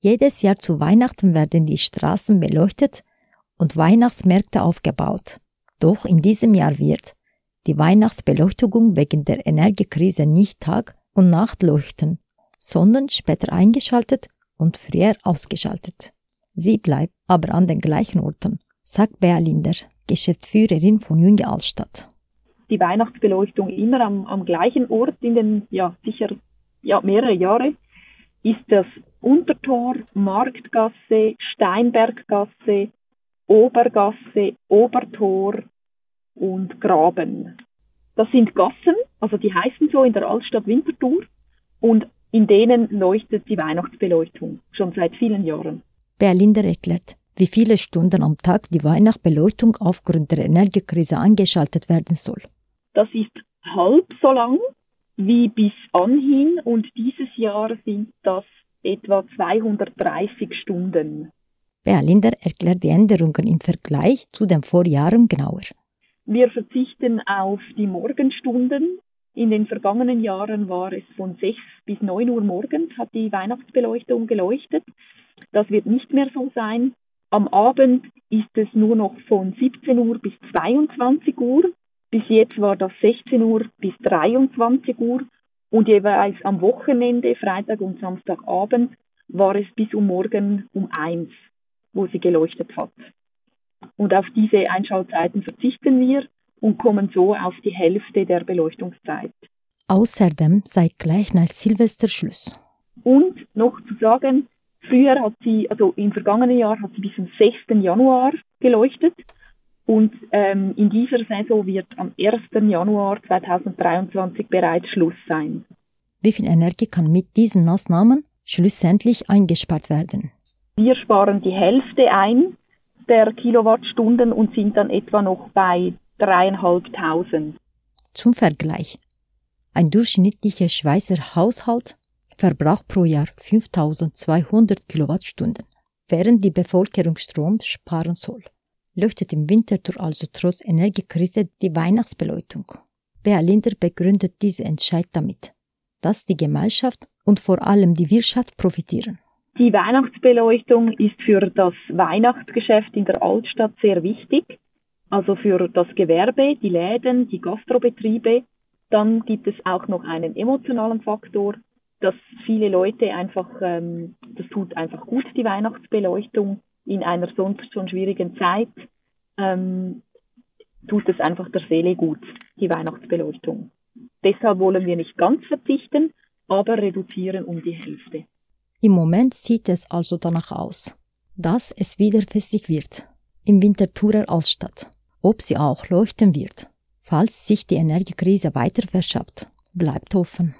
Jedes Jahr zu Weihnachten werden die Straßen beleuchtet und Weihnachtsmärkte aufgebaut. Doch in diesem Jahr wird die Weihnachtsbeleuchtung wegen der Energiekrise nicht Tag und Nacht leuchten, sondern später eingeschaltet und früher ausgeschaltet. Sie bleibt aber an den gleichen Orten, sagt Bea Linder, Geschäftsführerin von Junge Altstadt. Die Weihnachtsbeleuchtung immer am, am gleichen Ort in den, ja, sicher, ja, mehrere Jahre, ist das Untertor, Marktgasse, Steinberggasse, Obergasse, Obertor und Graben. Das sind Gassen, also die heißen so in der Altstadt Winterthur und in denen leuchtet die Weihnachtsbeleuchtung schon seit vielen Jahren. Berlinder erklärt, wie viele Stunden am Tag die Weihnachtsbeleuchtung aufgrund der Energiekrise angeschaltet werden soll. Das ist halb so lang wie bis anhin und dieses Jahr sind das etwa 230 Stunden. Berlinder erklärt die Änderungen im Vergleich zu den Vorjahren genauer. Wir verzichten auf die Morgenstunden. In den vergangenen Jahren war es von 6 bis 9 Uhr morgens hat die Weihnachtsbeleuchtung geleuchtet. Das wird nicht mehr so sein. Am Abend ist es nur noch von 17 Uhr bis 22 Uhr. Bis jetzt war das 16 Uhr bis 23 Uhr und jeweils am Wochenende, Freitag und Samstagabend, war es bis um morgen um 1, wo sie geleuchtet hat. Und auf diese Einschaltzeiten verzichten wir und kommen so auf die Hälfte der Beleuchtungszeit. Außerdem sei gleich nach Silvester Schluss. Und noch zu sagen, früher hat sie, also im vergangenen Jahr hat sie bis zum 6. Januar geleuchtet und ähm, in dieser Saison wird am 1. Januar 2023 bereits Schluss sein. Wie viel Energie kann mit diesen Maßnahmen schlussendlich eingespart werden? Wir sparen die Hälfte ein der Kilowattstunden und sind dann etwa noch bei dreieinhalbtausend. Zum Vergleich. Ein durchschnittlicher Schweizer Haushalt verbraucht pro Jahr 5200 Kilowattstunden, während die Bevölkerung Strom sparen soll. Leuchtet im Winterthur also trotz Energiekrise die Weihnachtsbeleuchtung. Bea Linder begründet diese Entscheid damit, dass die Gemeinschaft und vor allem die Wirtschaft profitieren. Die Weihnachtsbeleuchtung ist für das Weihnachtsgeschäft in der Altstadt sehr wichtig, also für das Gewerbe, die Läden, die Gastrobetriebe. Dann gibt es auch noch einen emotionalen Faktor, dass viele Leute einfach, ähm, das tut einfach gut, die Weihnachtsbeleuchtung in einer sonst schon schwierigen Zeit, ähm, tut es einfach der Seele gut, die Weihnachtsbeleuchtung. Deshalb wollen wir nicht ganz verzichten, aber reduzieren um die Hälfte. Im Moment sieht es also danach aus, dass es wieder festlich wird, im Winterthurer Altstadt. Ob sie auch leuchten wird, falls sich die Energiekrise weiter verschafft, bleibt offen.